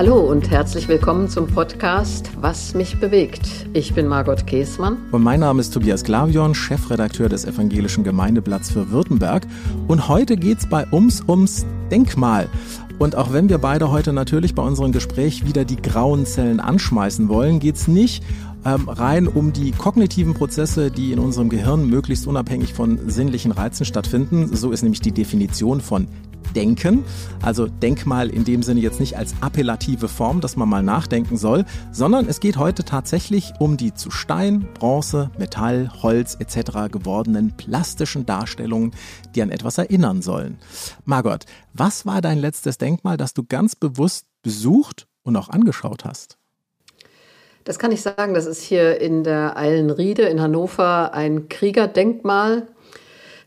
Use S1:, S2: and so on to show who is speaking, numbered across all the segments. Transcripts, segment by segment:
S1: Hallo und herzlich willkommen zum Podcast Was mich bewegt. Ich bin Margot Käßmann.
S2: Und mein Name ist Tobias Glavion, Chefredakteur des Evangelischen Gemeindeblatts für Württemberg. Und heute geht es bei uns ums Denkmal. Und auch wenn wir beide heute natürlich bei unserem Gespräch wieder die grauen Zellen anschmeißen wollen, geht es nicht ähm, rein um die kognitiven Prozesse, die in unserem Gehirn möglichst unabhängig von sinnlichen Reizen stattfinden. So ist nämlich die Definition von Denken. Also Denkmal in dem Sinne jetzt nicht als appellative Form, dass man mal nachdenken soll, sondern es geht heute tatsächlich um die zu Stein, Bronze, Metall, Holz etc. gewordenen plastischen Darstellungen, die an etwas erinnern sollen. Margot, was war dein letztes Denkmal, das du ganz bewusst besucht und auch angeschaut hast?
S1: Das kann ich sagen. Das ist hier in der Eilenriede in Hannover ein Kriegerdenkmal.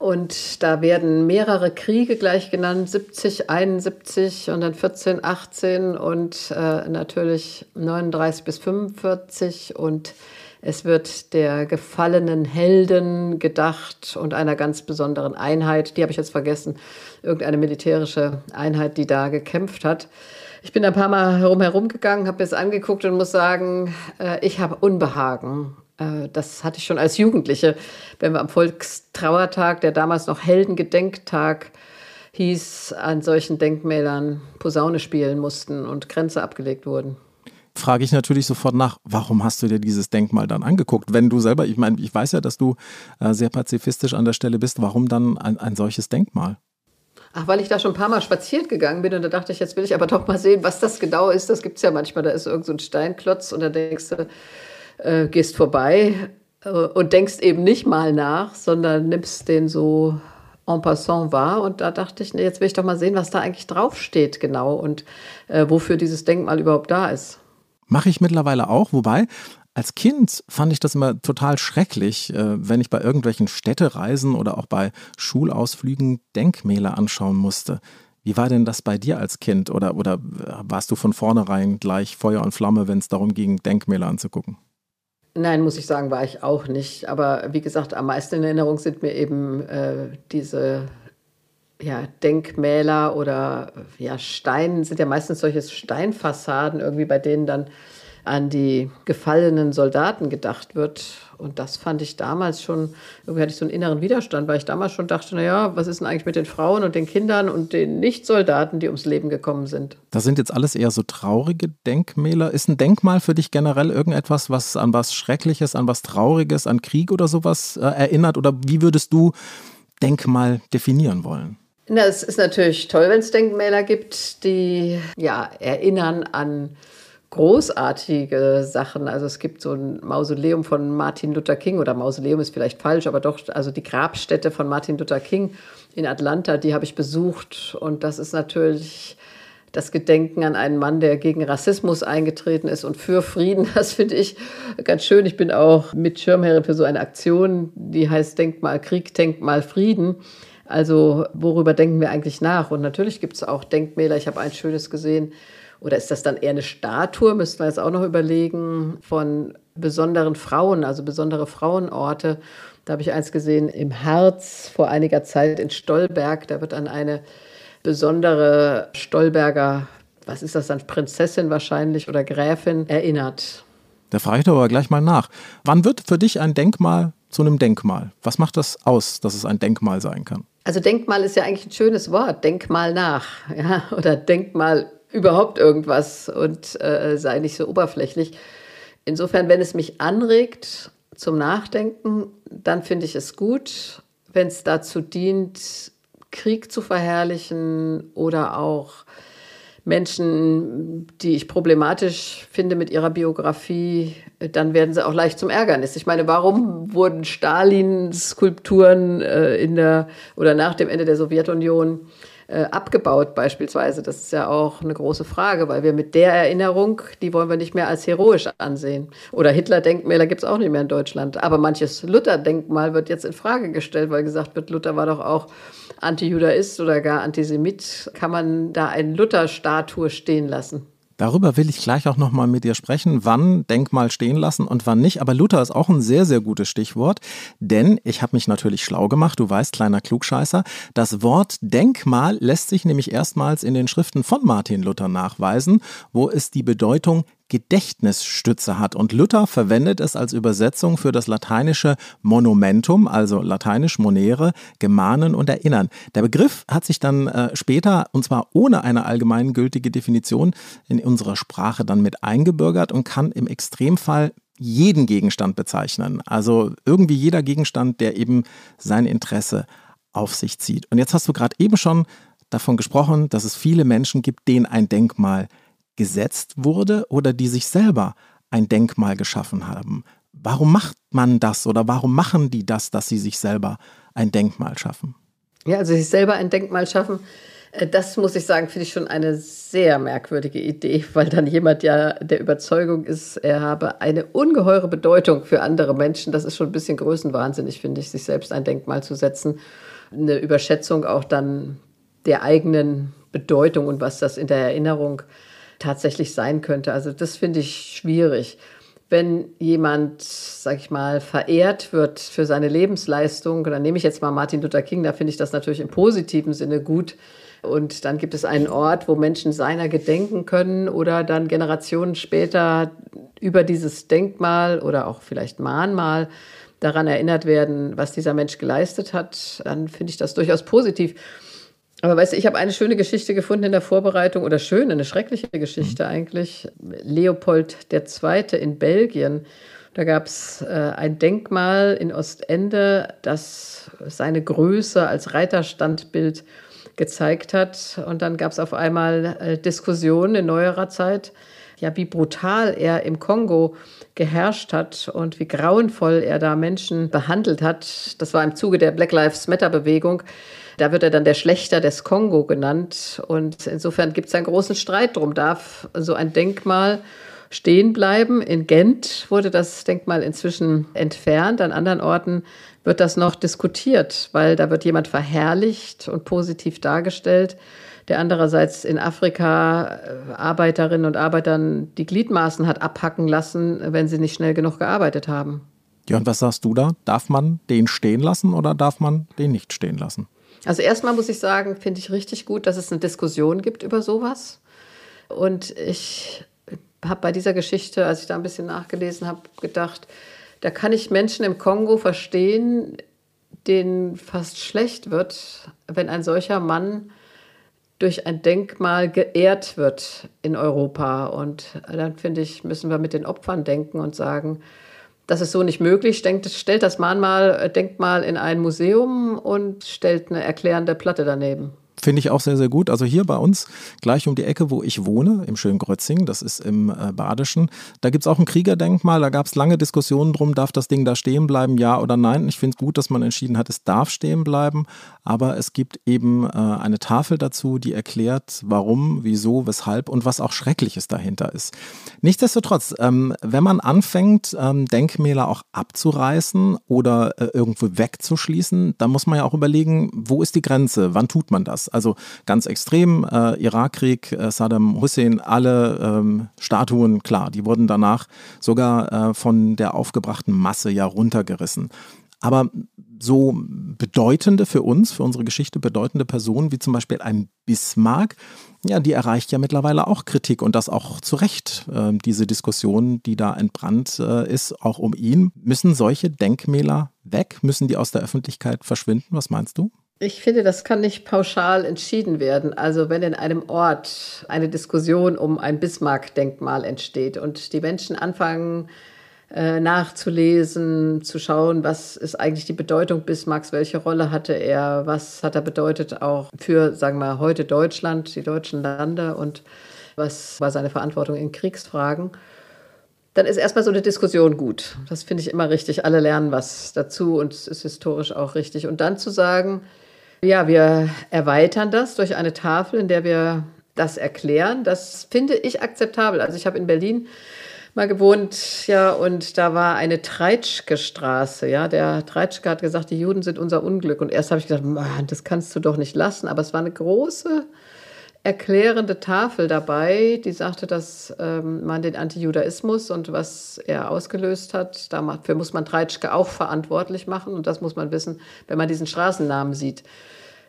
S1: Und da werden mehrere Kriege gleich genannt, 70, 71 und dann 14, 18 und äh, natürlich 39 bis 45. Und es wird der gefallenen Helden gedacht und einer ganz besonderen Einheit, die habe ich jetzt vergessen, irgendeine militärische Einheit, die da gekämpft hat. Ich bin ein paar Mal herum herum gegangen, habe mir es angeguckt und muss sagen, äh, ich habe Unbehagen. Äh, das hatte ich schon als Jugendliche, wenn wir am Volkstrauertag, der damals noch Heldengedenktag hieß, an solchen Denkmälern Posaune spielen mussten und Grenze abgelegt wurden
S2: frage ich natürlich sofort nach, warum hast du dir dieses Denkmal dann angeguckt? Wenn du selber, ich meine, ich weiß ja, dass du äh, sehr pazifistisch an der Stelle bist, warum dann ein, ein solches Denkmal?
S1: Ach, weil ich da schon ein paar Mal spaziert gegangen bin und da dachte ich, jetzt will ich aber doch mal sehen, was das genau ist. Das gibt es ja manchmal, da ist irgend so ein Steinklotz und da denkst du, äh, gehst vorbei äh, und denkst eben nicht mal nach, sondern nimmst den so en passant wahr. Und da dachte ich, nee, jetzt will ich doch mal sehen, was da eigentlich draufsteht genau und äh, wofür dieses Denkmal überhaupt da ist.
S2: Mache ich mittlerweile auch, wobei als Kind fand ich das immer total schrecklich, äh, wenn ich bei irgendwelchen Städtereisen oder auch bei Schulausflügen Denkmäler anschauen musste. Wie war denn das bei dir als Kind? Oder, oder warst du von vornherein gleich Feuer und Flamme, wenn es darum ging, Denkmäler anzugucken?
S1: Nein, muss ich sagen, war ich auch nicht. Aber wie gesagt, am meisten in Erinnerung sind mir eben äh, diese ja, Denkmäler oder ja, Stein, sind ja meistens solche Steinfassaden irgendwie, bei denen dann an die gefallenen Soldaten gedacht wird. Und das fand ich damals schon, irgendwie hatte ich so einen inneren Widerstand, weil ich damals schon dachte, naja, was ist denn eigentlich mit den Frauen und den Kindern und den Nicht-Soldaten, die ums Leben gekommen sind?
S2: Das sind jetzt alles eher so traurige Denkmäler. Ist ein Denkmal für dich generell irgendetwas, was an was Schreckliches, an was Trauriges, an Krieg oder sowas äh, erinnert? Oder wie würdest du Denkmal definieren wollen?
S1: Na, es ist natürlich toll, wenn es Denkmäler gibt, die ja erinnern an großartige Sachen. Also es gibt so ein Mausoleum von Martin Luther King oder Mausoleum ist vielleicht falsch, aber doch, also die Grabstätte von Martin Luther King in Atlanta, die habe ich besucht und das ist natürlich das Gedenken an einen Mann, der gegen Rassismus eingetreten ist und für Frieden. Das finde ich ganz schön. Ich bin auch mit Schirmherrin für so eine Aktion, die heißt Denkmal Krieg, Denkmal Frieden. Also worüber denken wir eigentlich nach? Und natürlich gibt es auch Denkmäler. Ich habe ein schönes gesehen oder ist das dann eher eine Statue, müssten wir jetzt auch noch überlegen, von besonderen Frauen, also besondere Frauenorte. Da habe ich eins gesehen im Harz vor einiger Zeit in Stolberg. Da wird an eine besondere Stolberger, was ist das dann, Prinzessin wahrscheinlich oder Gräfin erinnert.
S2: Da frage ich doch aber gleich mal nach. Wann wird für dich ein Denkmal zu einem Denkmal? Was macht das aus, dass es ein Denkmal sein kann?
S1: Also Denkmal ist ja eigentlich ein schönes Wort. Denkmal nach. Ja? Oder Denkmal überhaupt irgendwas und äh, sei nicht so oberflächlich. Insofern, wenn es mich anregt zum Nachdenken, dann finde ich es gut. Wenn es dazu dient, Krieg zu verherrlichen oder auch Menschen, die ich problematisch finde mit ihrer Biografie, dann werden sie auch leicht zum Ärgernis. Ich meine, warum wurden Stalin-Skulpturen äh, in der oder nach dem Ende der Sowjetunion äh, abgebaut beispielsweise. Das ist ja auch eine große Frage, weil wir mit der Erinnerung, die wollen wir nicht mehr als heroisch ansehen. Oder Hitler-Denkmäler gibt es auch nicht mehr in Deutschland. Aber manches Luther-Denkmal wird jetzt in Frage gestellt, weil gesagt wird, Luther war doch auch Antijudaist oder gar Antisemit. Kann man da eine Luther-Statue stehen lassen?
S2: Darüber will ich gleich auch nochmal mit dir sprechen, wann Denkmal stehen lassen und wann nicht. Aber Luther ist auch ein sehr, sehr gutes Stichwort, denn ich habe mich natürlich schlau gemacht, du weißt, kleiner Klugscheißer. Das Wort Denkmal lässt sich nämlich erstmals in den Schriften von Martin Luther nachweisen, wo es die Bedeutung Gedächtnisstütze hat. Und Luther verwendet es als Übersetzung für das lateinische Monumentum, also lateinisch monere, gemahnen und erinnern. Der Begriff hat sich dann äh, später, und zwar ohne eine allgemeingültige Definition, in unserer Sprache dann mit eingebürgert und kann im Extremfall jeden Gegenstand bezeichnen. Also irgendwie jeder Gegenstand, der eben sein Interesse auf sich zieht. Und jetzt hast du gerade eben schon davon gesprochen, dass es viele Menschen gibt, denen ein Denkmal gesetzt wurde oder die sich selber ein Denkmal geschaffen haben. Warum macht man das oder warum machen die das, dass sie sich selber ein Denkmal schaffen?
S1: Ja, also sich selber ein Denkmal schaffen, äh, das muss ich sagen, finde ich schon eine sehr merkwürdige Idee, weil dann jemand ja der Überzeugung ist, er habe eine ungeheure Bedeutung für andere Menschen. Das ist schon ein bisschen größenwahnsinnig, finde ich, sich selbst ein Denkmal zu setzen. Eine Überschätzung auch dann der eigenen Bedeutung und was das in der Erinnerung äh, tatsächlich sein könnte. Also das finde ich schwierig. Wenn jemand, sag ich mal, verehrt wird für seine Lebensleistung, dann nehme ich jetzt mal Martin Luther King, da finde ich das natürlich im positiven Sinne gut. Und dann gibt es einen Ort, wo Menschen seiner gedenken können oder dann Generationen später über dieses Denkmal oder auch vielleicht Mahnmal daran erinnert werden, was dieser Mensch geleistet hat, dann finde ich das durchaus positiv. Aber weißt du, ich habe eine schöne Geschichte gefunden in der Vorbereitung, oder schön, eine schreckliche Geschichte mhm. eigentlich. Leopold II. in Belgien. Da gab es äh, ein Denkmal in Ostende, das seine Größe als Reiterstandbild gezeigt hat. Und dann gab es auf einmal äh, Diskussionen in neuerer Zeit, ja, wie brutal er im Kongo geherrscht hat und wie grauenvoll er da Menschen behandelt hat. Das war im Zuge der Black Lives Matter Bewegung. Da wird er dann der Schlechter des Kongo genannt. Und insofern gibt es einen großen Streit drum. Darf so ein Denkmal stehen bleiben? In Gent wurde das Denkmal inzwischen entfernt. An anderen Orten wird das noch diskutiert, weil da wird jemand verherrlicht und positiv dargestellt, der andererseits in Afrika äh, Arbeiterinnen und Arbeitern die Gliedmaßen hat abhacken lassen, wenn sie nicht schnell genug gearbeitet haben.
S2: Ja, und was sagst du da? Darf man den stehen lassen oder darf man den nicht stehen lassen?
S1: Also erstmal muss ich sagen, finde ich richtig gut, dass es eine Diskussion gibt über sowas. Und ich habe bei dieser Geschichte, als ich da ein bisschen nachgelesen habe, gedacht, da kann ich Menschen im Kongo verstehen, denen fast schlecht wird, wenn ein solcher Mann durch ein Denkmal geehrt wird in Europa. Und dann finde ich, müssen wir mit den Opfern denken und sagen, das ist so nicht möglich. Denkt, stellt das Mahnmal, äh, Denkmal in ein Museum und stellt eine erklärende Platte daneben.
S2: Finde ich auch sehr, sehr gut. Also hier bei uns, gleich um die Ecke, wo ich wohne, im schönen Grötzing, das ist im äh, Badischen, da gibt es auch ein Kriegerdenkmal. Da gab es lange Diskussionen drum, darf das Ding da stehen bleiben, ja oder nein. Ich finde es gut, dass man entschieden hat, es darf stehen bleiben. Aber es gibt eben äh, eine Tafel dazu, die erklärt, warum, wieso, weshalb und was auch Schreckliches dahinter ist. Nichtsdestotrotz, ähm, wenn man anfängt, ähm, Denkmäler auch abzureißen oder äh, irgendwo wegzuschließen, dann muss man ja auch überlegen, wo ist die Grenze? Wann tut man das? Also ganz extrem, äh, Irakkrieg, äh, Saddam Hussein, alle ähm, Statuen, klar, die wurden danach sogar äh, von der aufgebrachten Masse ja runtergerissen. Aber so bedeutende für uns, für unsere Geschichte bedeutende Personen wie zum Beispiel ein Bismarck, ja, die erreicht ja mittlerweile auch Kritik und das auch zu Recht. Äh, diese Diskussion, die da entbrannt äh, ist, auch um ihn. Müssen solche Denkmäler weg? Müssen die aus der Öffentlichkeit verschwinden? Was meinst du?
S1: Ich finde, das kann nicht pauschal entschieden werden. Also wenn in einem Ort eine Diskussion um ein Bismarck-Denkmal entsteht und die Menschen anfangen äh, nachzulesen, zu schauen, was ist eigentlich die Bedeutung Bismarcks, welche Rolle hatte er, was hat er bedeutet auch für, sagen wir, heute Deutschland, die deutschen Lande und was war seine Verantwortung in Kriegsfragen dann ist erstmal so eine Diskussion gut. Das finde ich immer richtig. Alle lernen was dazu und es ist historisch auch richtig. Und dann zu sagen, ja, wir erweitern das durch eine Tafel, in der wir das erklären. Das finde ich akzeptabel. Also ich habe in Berlin mal gewohnt, ja, und da war eine Treitschke-Straße, ja. Der Treitschke hat gesagt, die Juden sind unser Unglück. Und erst habe ich gedacht, das kannst du doch nicht lassen. Aber es war eine große erklärende Tafel dabei, die sagte, dass ähm, man den Antijudaismus und was er ausgelöst hat, dafür muss man Treitschke auch verantwortlich machen und das muss man wissen, wenn man diesen Straßennamen sieht.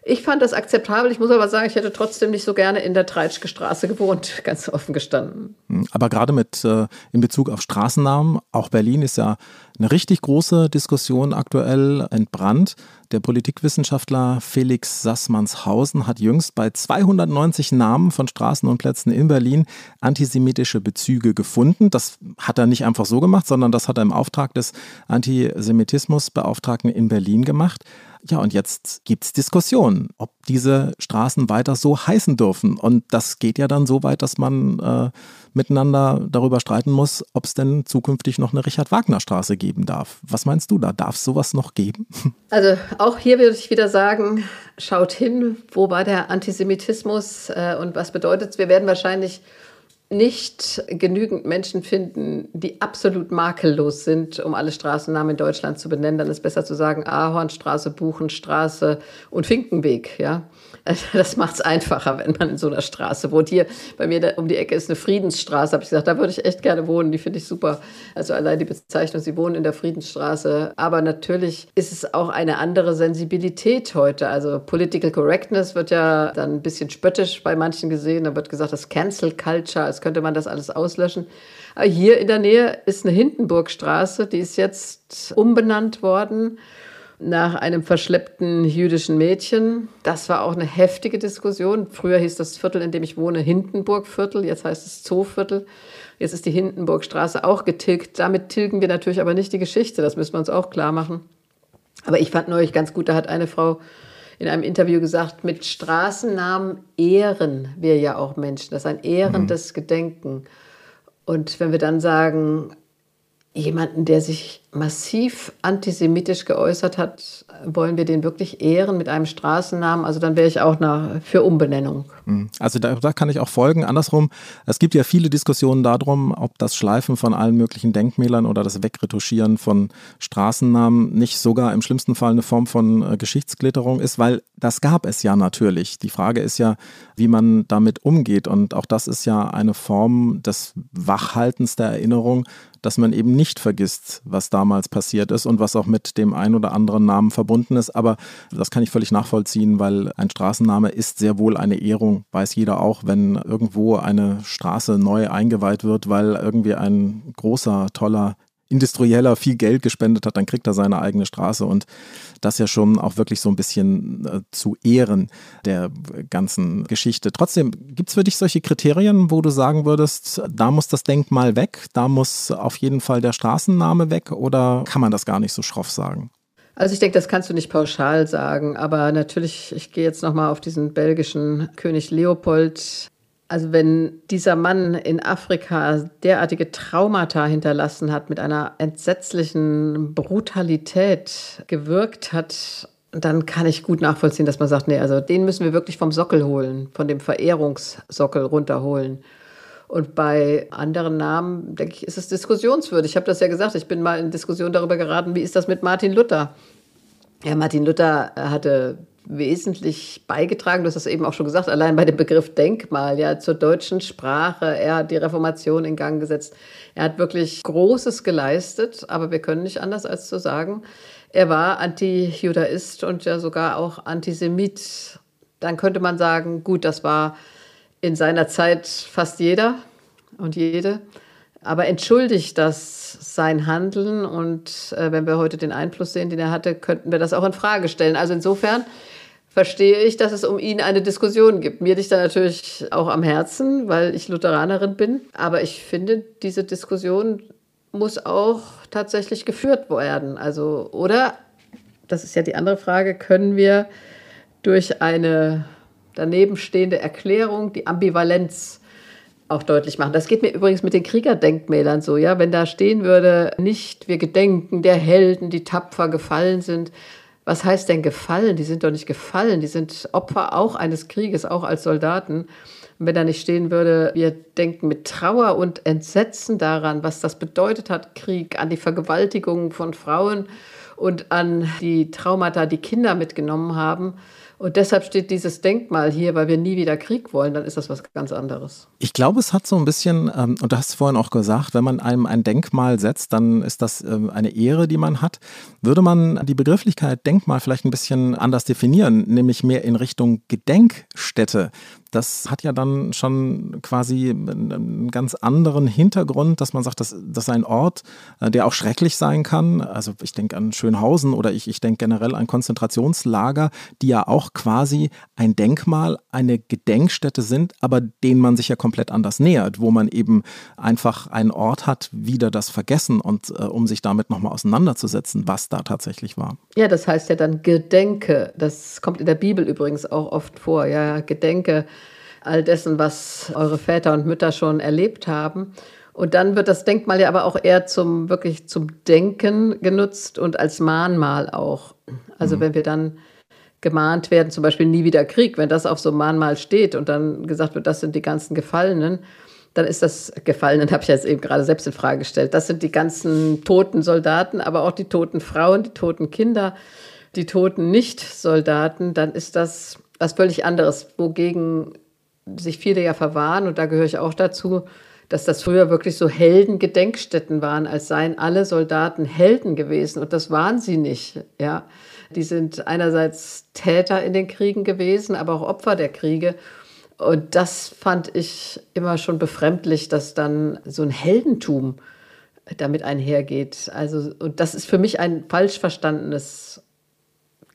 S1: Ich fand das akzeptabel. Ich muss aber sagen, ich hätte trotzdem nicht so gerne in der Treitschke Straße gewohnt, ganz offen gestanden.
S2: Hm, aber gerade mit äh, in Bezug auf Straßennamen, auch Berlin ist ja eine richtig große Diskussion aktuell entbrannt. Der Politikwissenschaftler Felix Sassmannshausen hat jüngst bei 290 Namen von Straßen und Plätzen in Berlin antisemitische Bezüge gefunden. Das hat er nicht einfach so gemacht, sondern das hat er im Auftrag des Antisemitismusbeauftragten in Berlin gemacht. Ja, und jetzt gibt es Diskussionen, ob diese Straßen weiter so heißen dürfen. Und das geht ja dann so weit, dass man äh, miteinander darüber streiten muss, ob es denn zukünftig noch eine Richard-Wagner-Straße geben darf. Was meinst du da? Darf es sowas noch geben?
S1: Also auch hier würde ich wieder sagen, schaut hin, wo war der Antisemitismus äh, und was bedeutet es? Wir werden wahrscheinlich nicht genügend Menschen finden, die absolut makellos sind, um alle Straßennamen in Deutschland zu benennen, dann ist besser zu sagen Ahornstraße, Buchenstraße und Finkenweg. Ja? Das macht es einfacher, wenn man in so einer Straße wohnt. Hier bei mir um die Ecke ist eine Friedensstraße, habe ich gesagt, da würde ich echt gerne wohnen, die finde ich super. Also allein die Bezeichnung, Sie wohnen in der Friedensstraße. Aber natürlich ist es auch eine andere Sensibilität heute. Also Political Correctness wird ja dann ein bisschen spöttisch bei manchen gesehen. Da wird gesagt, das Cancel Culture, als könnte man das alles auslöschen. Aber hier in der Nähe ist eine Hindenburgstraße, die ist jetzt umbenannt worden nach einem verschleppten jüdischen Mädchen. Das war auch eine heftige Diskussion. Früher hieß das Viertel, in dem ich wohne, Hindenburgviertel. Jetzt heißt es Zooviertel. Jetzt ist die Hindenburgstraße auch getilgt. Damit tilgen wir natürlich aber nicht die Geschichte. Das müssen wir uns auch klar machen. Aber ich fand neulich ganz gut, da hat eine Frau in einem Interview gesagt, mit Straßennamen ehren wir ja auch Menschen. Das ist ein ehrendes mhm. Gedenken. Und wenn wir dann sagen, jemanden, der sich massiv antisemitisch geäußert hat, wollen wir den wirklich ehren mit einem Straßennamen? Also dann wäre ich auch nach, für Umbenennung.
S2: Hm. Also da, da, kann ich auch folgen. Andersrum, es gibt ja viele Diskussionen darum, ob das Schleifen von allen möglichen Denkmälern oder das Wegretuschieren von Straßennamen nicht sogar im schlimmsten Fall eine Form von äh, Geschichtsklitterung ist, weil das gab es ja natürlich. Die Frage ist ja, wie man damit umgeht. Und auch das ist ja eine Form des Wachhaltens der Erinnerung, dass man eben nicht vergisst, was damals passiert ist und was auch mit dem ein oder anderen Namen verbunden ist. Aber das kann ich völlig nachvollziehen, weil ein Straßenname ist sehr wohl eine Ehrung, weiß jeder auch, wenn irgendwo eine Straße neu eingeweiht wird, weil irgendwie ein großer, toller Industrieller viel Geld gespendet hat, dann kriegt er seine eigene Straße und das ja schon auch wirklich so ein bisschen äh, zu Ehren der ganzen Geschichte. Trotzdem, gibt es für dich solche Kriterien, wo du sagen würdest, da muss das Denkmal weg, da muss auf jeden Fall der Straßenname weg oder kann man das gar nicht so schroff sagen?
S1: Also ich denke, das kannst du nicht pauschal sagen, aber natürlich, ich gehe jetzt nochmal auf diesen belgischen König Leopold also wenn dieser Mann in Afrika derartige Traumata hinterlassen hat, mit einer entsetzlichen Brutalität gewirkt hat, dann kann ich gut nachvollziehen, dass man sagt, nee, also den müssen wir wirklich vom Sockel holen, von dem Verehrungssockel runterholen. Und bei anderen Namen, denke ich, ist es diskussionswürdig. Ich habe das ja gesagt, ich bin mal in Diskussion darüber geraten, wie ist das mit Martin Luther? Ja, Martin Luther hatte wesentlich beigetragen. Du hast das eben auch schon gesagt, allein bei dem Begriff Denkmal, ja, zur deutschen Sprache. Er hat die Reformation in Gang gesetzt. Er hat wirklich Großes geleistet, aber wir können nicht anders als zu sagen, er war Anti-Judaist und ja sogar auch Antisemit. Dann könnte man sagen, gut, das war in seiner Zeit fast jeder und jede. Aber entschuldigt das sein Handeln und äh, wenn wir heute den Einfluss sehen, den er hatte, könnten wir das auch in Frage stellen. Also insofern verstehe ich, dass es um ihn eine Diskussion gibt. Mir liegt da natürlich auch am Herzen, weil ich Lutheranerin bin. Aber ich finde, diese Diskussion muss auch tatsächlich geführt werden. Also, oder, das ist ja die andere Frage, können wir durch eine danebenstehende Erklärung die Ambivalenz auch deutlich machen. Das geht mir übrigens mit den Kriegerdenkmälern so, ja, wenn da stehen würde, nicht wir gedenken der Helden, die tapfer gefallen sind, was heißt denn gefallen? Die sind doch nicht gefallen, die sind Opfer auch eines Krieges, auch als Soldaten. Und wenn da nicht stehen würde, wir denken mit Trauer und Entsetzen daran, was das bedeutet hat, Krieg, an die Vergewaltigung von Frauen und an die Traumata, die Kinder mitgenommen haben. Und deshalb steht dieses Denkmal hier, weil wir nie wieder Krieg wollen, dann ist das was ganz anderes.
S2: Ich glaube, es hat so ein bisschen, ähm, und du hast vorhin auch gesagt, wenn man einem ein Denkmal setzt, dann ist das ähm, eine Ehre, die man hat. Würde man die Begrifflichkeit Denkmal vielleicht ein bisschen anders definieren, nämlich mehr in Richtung Gedenkstätte? Das hat ja dann schon quasi einen ganz anderen Hintergrund, dass man sagt, das ist ein Ort, äh, der auch schrecklich sein kann. Also ich denke an Schönhausen oder ich, ich denke generell an Konzentrationslager, die ja auch quasi ein Denkmal, eine Gedenkstätte sind, aber denen man sich ja komplett anders nähert, wo man eben einfach einen Ort hat, wieder das Vergessen und äh, um sich damit nochmal auseinanderzusetzen, was da tatsächlich war.
S1: Ja, das heißt ja dann Gedenke. Das kommt in der Bibel übrigens auch oft vor. Ja, Gedenke all dessen, was eure Väter und Mütter schon erlebt haben. Und dann wird das Denkmal ja aber auch eher zum wirklich zum Denken genutzt und als Mahnmal auch. Also mhm. wenn wir dann gemahnt werden, zum Beispiel nie wieder Krieg, wenn das auf so einem Mahnmal steht und dann gesagt wird, das sind die ganzen Gefallenen, dann ist das Gefallenen, habe ich jetzt eben gerade selbst in Frage gestellt. Das sind die ganzen toten Soldaten, aber auch die toten Frauen, die toten Kinder, die toten Nicht-Soldaten. Dann ist das was völlig anderes, wogegen sich viele ja verwahren, und da gehöre ich auch dazu, dass das früher wirklich so Heldengedenkstätten waren, als seien alle Soldaten Helden gewesen. Und das waren sie nicht. Ja. Die sind einerseits Täter in den Kriegen gewesen, aber auch Opfer der Kriege. Und das fand ich immer schon befremdlich, dass dann so ein Heldentum damit einhergeht. Also, und das ist für mich ein falsch verstandenes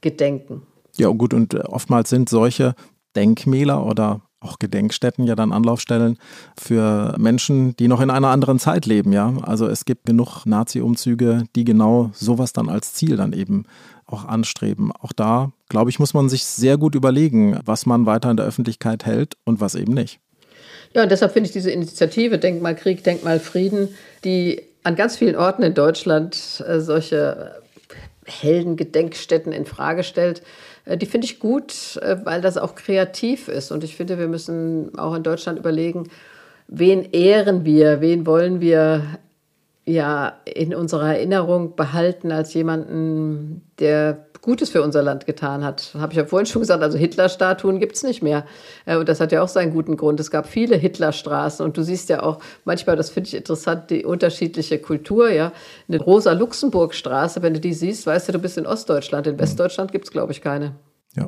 S1: Gedenken.
S2: Ja, gut, und oftmals sind solche Denkmäler oder auch Gedenkstätten ja dann Anlaufstellen für Menschen, die noch in einer anderen Zeit leben, ja. Also es gibt genug Nazi-Umzüge, die genau sowas dann als Ziel dann eben auch anstreben. Auch da, glaube ich, muss man sich sehr gut überlegen, was man weiter in der Öffentlichkeit hält und was eben nicht.
S1: Ja, und deshalb finde ich diese Initiative Denkmal Krieg, Denkmal Frieden, die an ganz vielen Orten in Deutschland äh, solche Heldengedenkstätten in Frage stellt, die finde ich gut, äh, weil das auch kreativ ist. Und ich finde, wir müssen auch in Deutschland überlegen, wen ehren wir, wen wollen wir ja in unserer Erinnerung behalten als jemanden, der Gutes für unser Land getan hat. Habe ich ja vorhin schon gesagt, also Hitler-Statuen gibt es nicht mehr. Äh, und das hat ja auch seinen guten Grund. Es gab viele Hitlerstraßen und du siehst ja auch manchmal, das finde ich interessant, die unterschiedliche Kultur. Ja, Eine Rosa-Luxemburg-Straße, wenn du die siehst, weißt du, du bist in Ostdeutschland. In Westdeutschland gibt es, glaube ich, keine.
S2: Ja.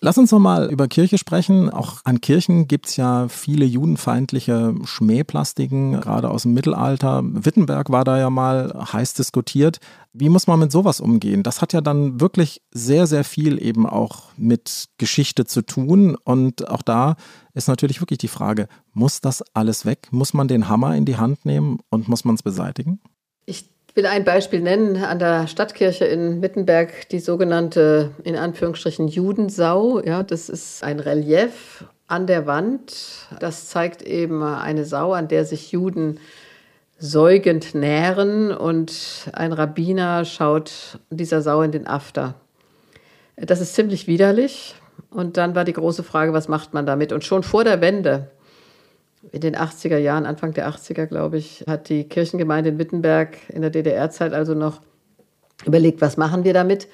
S2: Lass uns noch mal über Kirche sprechen. Auch an Kirchen gibt es ja viele judenfeindliche Schmähplastiken, gerade aus dem Mittelalter. Wittenberg war da ja mal heiß diskutiert. Wie muss man mit sowas umgehen? Das hat ja dann wirklich sehr, sehr viel eben auch mit Geschichte zu tun. Und auch da ist natürlich wirklich die Frage, muss das alles weg? Muss man den Hammer in die Hand nehmen und muss man es beseitigen?
S1: Ich ich will ein Beispiel nennen. An der Stadtkirche in Wittenberg die sogenannte, in Anführungsstrichen, Judensau. Ja, das ist ein Relief an der Wand. Das zeigt eben eine Sau, an der sich Juden säugend nähren. Und ein Rabbiner schaut dieser Sau in den After. Das ist ziemlich widerlich. Und dann war die große Frage, was macht man damit? Und schon vor der Wende in den 80er Jahren, Anfang der 80er, glaube ich, hat die Kirchengemeinde in Wittenberg in der DDR-Zeit also noch überlegt, was machen wir damit.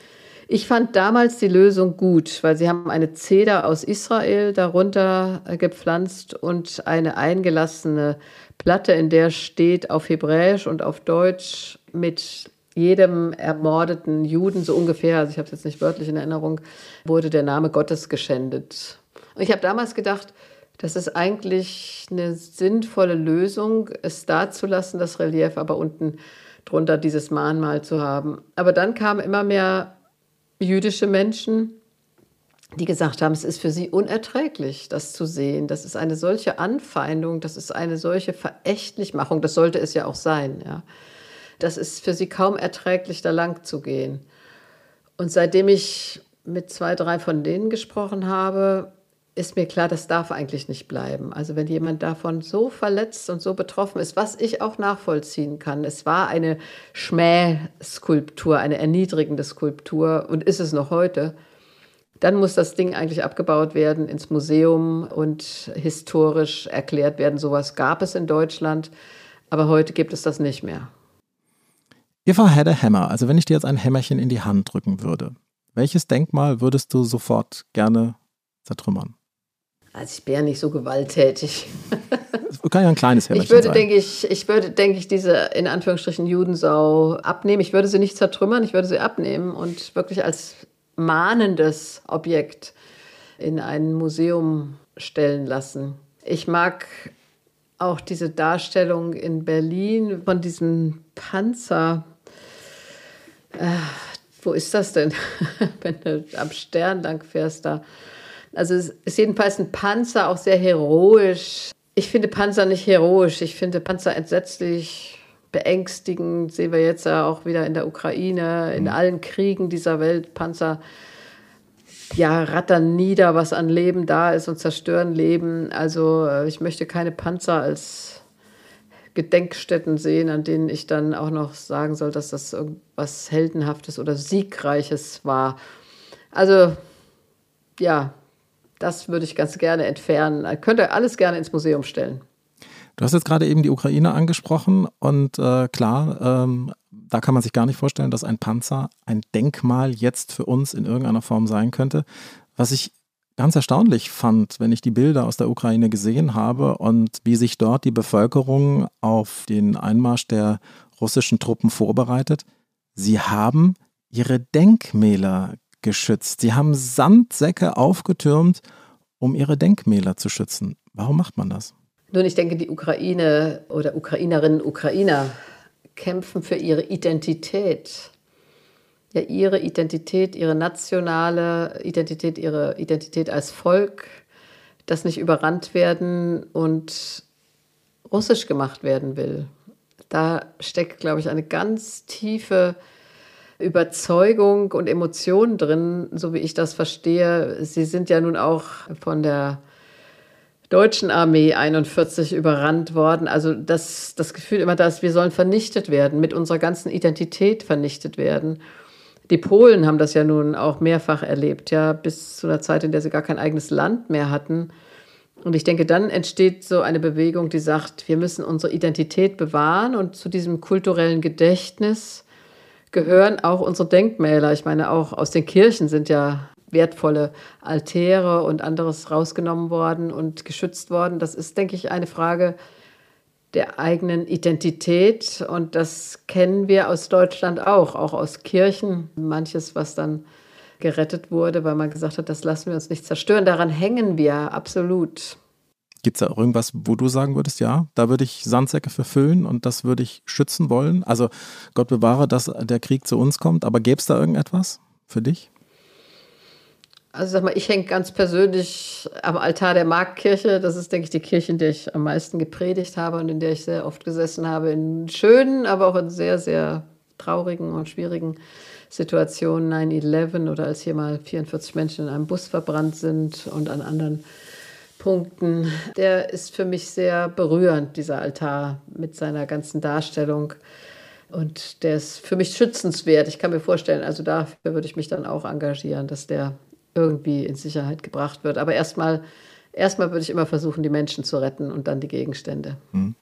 S1: Ich fand damals die Lösung gut, weil sie haben eine Zeder aus Israel darunter gepflanzt und eine eingelassene Platte, in der steht auf Hebräisch und auf Deutsch mit jedem ermordeten Juden so ungefähr, also ich habe es jetzt nicht wörtlich in Erinnerung, wurde der Name Gottes geschändet. Und ich habe damals gedacht, das ist eigentlich eine sinnvolle Lösung, es da zu lassen, das Relief, aber unten drunter dieses Mahnmal zu haben. Aber dann kamen immer mehr jüdische Menschen, die gesagt haben, es ist für sie unerträglich, das zu sehen. Das ist eine solche Anfeindung, das ist eine solche Verächtlichmachung, das sollte es ja auch sein. Ja. Das ist für sie kaum erträglich, da lang zu gehen. Und seitdem ich mit zwei, drei von denen gesprochen habe, ist mir klar, das darf eigentlich nicht bleiben. Also wenn jemand davon so verletzt und so betroffen ist, was ich auch nachvollziehen kann, es war eine Schmähskulptur, eine erniedrigende Skulptur und ist es noch heute, dann muss das Ding eigentlich abgebaut werden, ins Museum und historisch erklärt werden. Sowas gab es in Deutschland, aber heute gibt es das nicht mehr.
S2: If I had a hammer, also wenn ich dir jetzt ein Hämmerchen in die Hand drücken würde, Welches Denkmal würdest du sofort gerne zertrümmern?
S1: Also ich bin ja nicht so gewalttätig.
S2: Kann ja ein kleines
S1: Hämmerchen Ich würde, sein. denke ich, ich würde, denke ich, diese in Anführungsstrichen Judensau abnehmen. Ich würde sie nicht zertrümmern, ich würde sie abnehmen und wirklich als mahnendes Objekt in ein Museum stellen lassen. Ich mag auch diese Darstellung in Berlin von diesem Panzer. Äh, wo ist das denn? Wenn du am Stern lang fährst da. Also es ist jedenfalls ein Panzer, auch sehr heroisch. Ich finde Panzer nicht heroisch. Ich finde Panzer entsetzlich beängstigend. Sehen wir jetzt ja auch wieder in der Ukraine, in mhm. allen Kriegen dieser Welt. Panzer ja, rattern nieder, was an Leben da ist und zerstören Leben. Also äh, ich möchte keine Panzer als Gedenkstätten sehen, an denen ich dann auch noch sagen soll, dass das irgendwas Heldenhaftes oder Siegreiches war. Also ja, das würde ich ganz gerne entfernen. Ich könnte alles gerne ins Museum stellen.
S2: Du hast jetzt gerade eben die Ukraine angesprochen und äh, klar, ähm, da kann man sich gar nicht vorstellen, dass ein Panzer ein Denkmal jetzt für uns in irgendeiner Form sein könnte. Was ich ganz erstaunlich fand, wenn ich die Bilder aus der Ukraine gesehen habe und wie sich dort die Bevölkerung auf den Einmarsch der russischen Truppen vorbereitet. Sie haben ihre Denkmäler geschützt. Sie haben Sandsäcke aufgetürmt, um ihre Denkmäler zu schützen. Warum macht man das?
S1: Nun, ich denke, die Ukraine oder Ukrainerinnen und Ukrainer kämpfen für ihre Identität. Ja, ihre Identität, ihre nationale Identität, ihre Identität als Volk, das nicht überrannt werden und russisch gemacht werden will. Da steckt, glaube ich, eine ganz tiefe Überzeugung und Emotion drin, so wie ich das verstehe. Sie sind ja nun auch von der deutschen Armee 41 überrannt worden. Also das, das Gefühl immer, dass wir sollen vernichtet werden, mit unserer ganzen Identität vernichtet werden. Die Polen haben das ja nun auch mehrfach erlebt, ja, bis zu einer Zeit, in der sie gar kein eigenes Land mehr hatten. Und ich denke, dann entsteht so eine Bewegung, die sagt, wir müssen unsere Identität bewahren und zu diesem kulturellen Gedächtnis gehören auch unsere Denkmäler. Ich meine, auch aus den Kirchen sind ja wertvolle Altäre und anderes rausgenommen worden und geschützt worden. Das ist, denke ich, eine Frage der eigenen Identität und das kennen wir aus Deutschland auch, auch aus Kirchen. Manches, was dann gerettet wurde, weil man gesagt hat, das lassen wir uns nicht zerstören. Daran hängen wir absolut.
S2: Gibt es da irgendwas, wo du sagen würdest, ja, da würde ich Sandsäcke verfüllen und das würde ich schützen wollen? Also Gott bewahre, dass der Krieg zu uns kommt, aber gäbe es da irgendetwas für dich?
S1: Also sag mal, ich hänge ganz persönlich am Altar der Marktkirche. Das ist, denke ich, die Kirche, in der ich am meisten gepredigt habe und in der ich sehr oft gesessen habe. In schönen, aber auch in sehr, sehr traurigen und schwierigen Situationen. 9-11 oder als hier mal 44 Menschen in einem Bus verbrannt sind und an anderen Punkten. Der ist für mich sehr berührend, dieser Altar mit seiner ganzen Darstellung. Und der ist für mich schützenswert. Ich kann mir vorstellen, also dafür würde ich mich dann auch engagieren, dass der irgendwie in Sicherheit gebracht wird. Aber erstmal erstmal würde ich immer versuchen, die Menschen zu retten und dann die Gegenstände. Hm.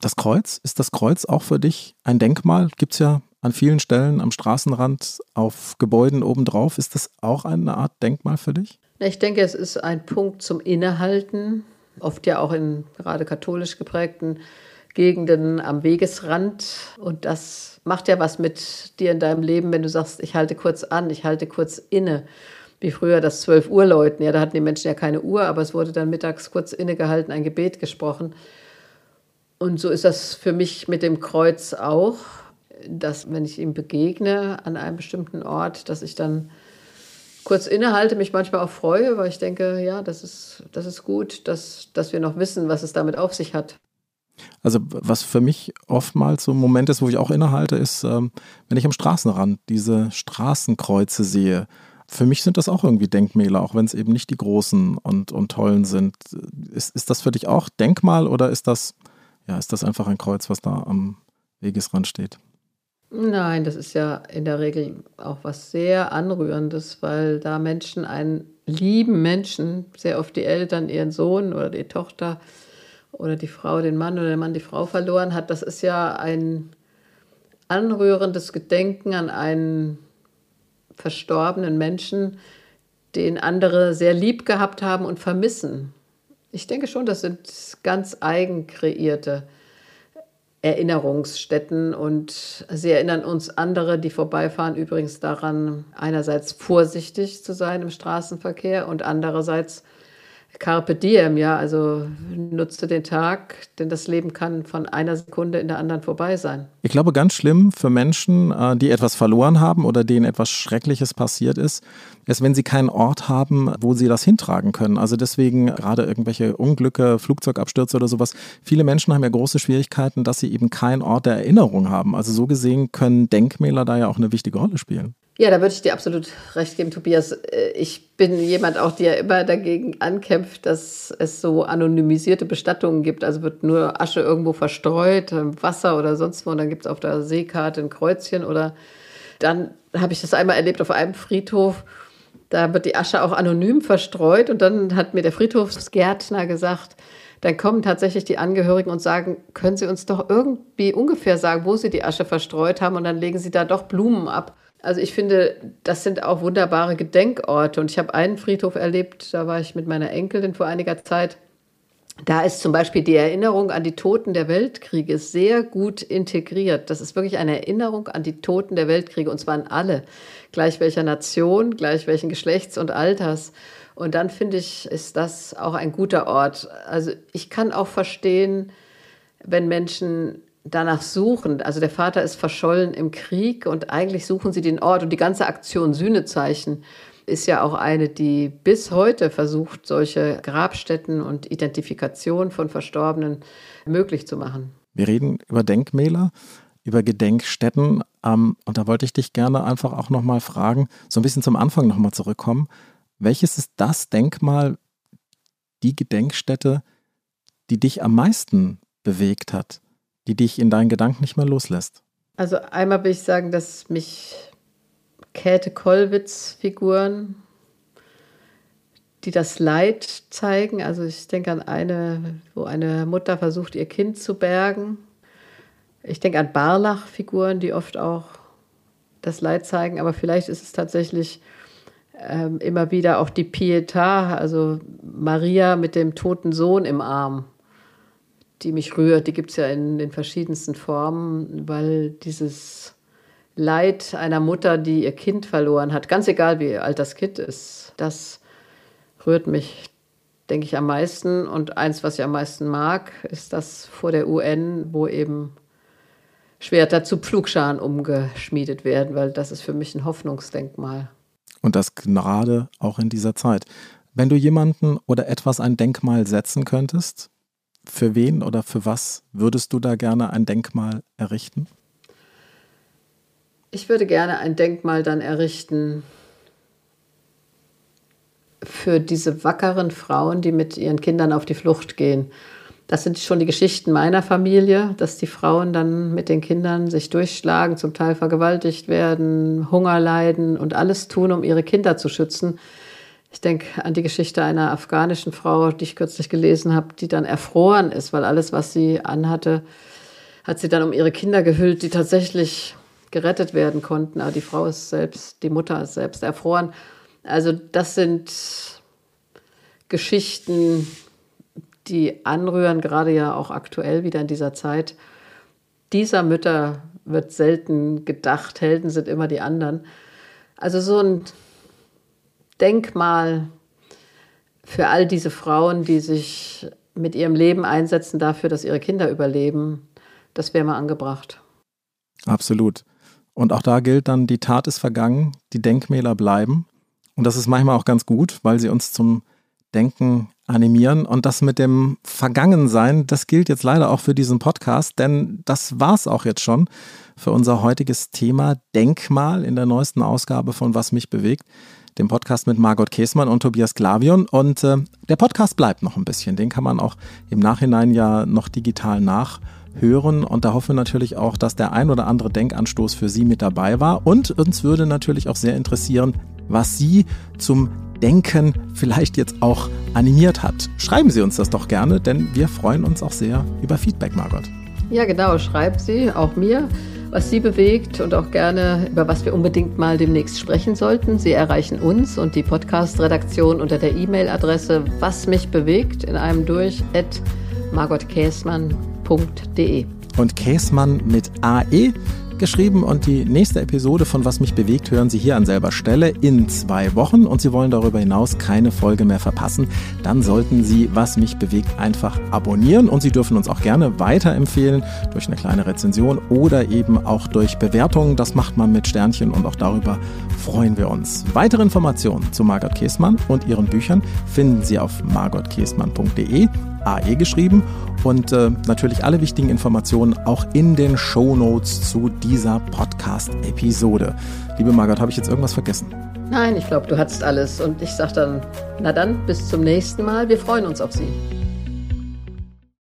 S2: Das Kreuz, ist das Kreuz auch für dich ein Denkmal? Gibt es ja an vielen Stellen am Straßenrand, auf Gebäuden obendrauf. Ist das auch eine Art Denkmal für dich?
S1: Ich denke, es ist ein Punkt zum Innehalten, oft ja auch in gerade katholisch geprägten Gegenden am Wegesrand. Und das macht ja was mit dir in deinem Leben, wenn du sagst, ich halte kurz an, ich halte kurz inne wie früher das 12 Uhr läuten. Ja, da hatten die Menschen ja keine Uhr, aber es wurde dann mittags kurz innegehalten, ein Gebet gesprochen. Und so ist das für mich mit dem Kreuz auch, dass wenn ich ihm begegne an einem bestimmten Ort, dass ich dann kurz innehalte, mich manchmal auch freue, weil ich denke, ja, das ist, das ist gut, dass, dass wir noch wissen, was es damit auf sich hat.
S2: Also was für mich oftmals so ein Moment ist, wo ich auch innehalte, ist, ähm, wenn ich am Straßenrand diese Straßenkreuze sehe für mich sind das auch irgendwie Denkmäler, auch wenn es eben nicht die großen und, und tollen sind. Ist, ist das für dich auch Denkmal oder ist das, ja, ist das einfach ein Kreuz, was da am Wegesrand steht?
S1: Nein, das ist ja in der Regel auch was sehr Anrührendes, weil da Menschen einen lieben Menschen, sehr oft die Eltern ihren Sohn oder die Tochter oder die Frau den Mann oder der Mann die Frau verloren hat. Das ist ja ein anrührendes Gedenken an einen verstorbenen Menschen, den andere sehr lieb gehabt haben und vermissen. Ich denke schon, das sind ganz eigen kreierte Erinnerungsstätten. Und sie erinnern uns andere, die vorbeifahren, übrigens daran, einerseits vorsichtig zu sein im Straßenverkehr und andererseits Carpe diem, ja, also nutze den Tag, denn das Leben kann von einer Sekunde in der anderen vorbei sein.
S2: Ich glaube, ganz schlimm für Menschen, äh, die etwas verloren haben oder denen etwas Schreckliches passiert ist, ist, wenn sie keinen Ort haben, wo sie das hintragen können. Also deswegen gerade irgendwelche Unglücke, Flugzeugabstürze oder sowas. Viele Menschen haben ja große Schwierigkeiten, dass sie eben keinen Ort der Erinnerung haben. Also so gesehen können Denkmäler da ja auch eine wichtige Rolle spielen.
S1: Ja, da würde ich dir absolut recht geben, Tobias. Äh, ich bin jemand auch, der immer dagegen ankämpft, dass es so anonymisierte Bestattungen gibt. Also wird nur Asche irgendwo verstreut, Wasser oder sonst wo. Und dann gibt es auf der Seekarte ein Kreuzchen. Oder dann habe ich das einmal erlebt auf einem Friedhof. Da wird die Asche auch anonym verstreut. Und dann hat mir der Friedhofsgärtner gesagt, dann kommen tatsächlich die Angehörigen und sagen, können Sie uns doch irgendwie ungefähr sagen, wo Sie die Asche verstreut haben. Und dann legen Sie da doch Blumen ab. Also ich finde, das sind auch wunderbare Gedenkorte. Und ich habe einen Friedhof erlebt, da war ich mit meiner Enkelin vor einiger Zeit. Da ist zum Beispiel die Erinnerung an die Toten der Weltkriege sehr gut integriert. Das ist wirklich eine Erinnerung an die Toten der Weltkriege, und zwar an alle, gleich welcher Nation, gleich welchen Geschlechts und Alters. Und dann finde ich, ist das auch ein guter Ort. Also ich kann auch verstehen, wenn Menschen danach suchen. Also der Vater ist verschollen im Krieg und eigentlich suchen sie den Ort. Und die ganze Aktion Sühnezeichen ist ja auch eine, die bis heute versucht, solche Grabstätten und Identifikation von Verstorbenen möglich zu machen.
S2: Wir reden über Denkmäler, über Gedenkstätten. Ähm, und da wollte ich dich gerne einfach auch nochmal fragen, so ein bisschen zum Anfang nochmal zurückkommen. Welches ist das Denkmal, die Gedenkstätte, die dich am meisten bewegt hat? Die dich in deinen Gedanken nicht mehr loslässt?
S1: Also einmal will ich sagen, dass mich Käthe Kollwitz-Figuren, die das Leid zeigen, also ich denke an eine, wo eine Mutter versucht, ihr Kind zu bergen. Ich denke an Barlach-Figuren, die oft auch das Leid zeigen, aber vielleicht ist es tatsächlich ähm, immer wieder auch die Pietà, also Maria mit dem toten Sohn im Arm die mich rührt, die gibt es ja in den verschiedensten Formen, weil dieses Leid einer Mutter, die ihr Kind verloren hat, ganz egal wie alt das Kind ist, das rührt mich, denke ich, am meisten. Und eins, was ich am meisten mag, ist das vor der UN, wo eben Schwerter zu Pflugscharen umgeschmiedet werden, weil das ist für mich ein Hoffnungsdenkmal.
S2: Und das gerade auch in dieser Zeit. Wenn du jemanden oder etwas ein Denkmal setzen könntest, für wen oder für was würdest du da gerne ein Denkmal errichten?
S1: Ich würde gerne ein Denkmal dann errichten für diese wackeren Frauen, die mit ihren Kindern auf die Flucht gehen. Das sind schon die Geschichten meiner Familie, dass die Frauen dann mit den Kindern sich durchschlagen, zum Teil vergewaltigt werden, Hunger leiden und alles tun, um ihre Kinder zu schützen. Ich denke an die Geschichte einer afghanischen Frau, die ich kürzlich gelesen habe, die dann erfroren ist, weil alles, was sie anhatte, hat sie dann um ihre Kinder gehüllt, die tatsächlich gerettet werden konnten. Aber die Frau ist selbst, die Mutter ist selbst erfroren. Also das sind Geschichten, die anrühren, gerade ja auch aktuell wieder in dieser Zeit. Dieser Mütter wird selten gedacht, Helden sind immer die anderen. Also so ein Denkmal für all diese Frauen, die sich mit ihrem Leben einsetzen dafür, dass ihre Kinder überleben, das wäre mal angebracht.
S2: Absolut. Und auch da gilt dann, die Tat ist vergangen, die Denkmäler bleiben. Und das ist manchmal auch ganz gut, weil sie uns zum Denken animieren. Und das mit dem Vergangensein, das gilt jetzt leider auch für diesen Podcast, denn das war es auch jetzt schon für unser heutiges Thema Denkmal in der neuesten Ausgabe von Was mich bewegt dem Podcast mit Margot Käßmann und Tobias Glavion. Und äh, der Podcast bleibt noch ein bisschen. Den kann man auch im Nachhinein ja noch digital nachhören. Und da hoffen wir natürlich auch, dass der ein oder andere Denkanstoß für Sie mit dabei war. Und uns würde natürlich auch sehr interessieren, was Sie zum Denken vielleicht jetzt auch animiert hat. Schreiben Sie uns das doch gerne, denn wir freuen uns auch sehr über Feedback, Margot.
S1: Ja, genau. Schreibt Sie, auch mir was Sie bewegt und auch gerne, über was wir unbedingt mal demnächst sprechen sollten. Sie erreichen uns und die Podcast-Redaktion unter der E-Mail-Adresse was mich bewegt in einem durch at margotkäsmann.de.
S2: Und Käsmann mit AE geschrieben und die nächste Episode von Was mich bewegt hören Sie hier an selber Stelle in zwei Wochen und Sie wollen darüber hinaus keine Folge mehr verpassen, dann sollten Sie Was mich bewegt einfach abonnieren und Sie dürfen uns auch gerne weiterempfehlen durch eine kleine Rezension oder eben auch durch Bewertungen. Das macht man mit Sternchen und auch darüber freuen wir uns. Weitere Informationen zu Margot Käßmann und ihren Büchern finden Sie auf margotkäßmann.de AE geschrieben und äh, natürlich alle wichtigen Informationen auch in den Show Notes zu dieser Podcast-Episode. Liebe Margot, habe ich jetzt irgendwas vergessen?
S1: Nein, ich glaube, du hattest alles und ich sage dann, na dann, bis zum nächsten Mal. Wir freuen uns auf Sie.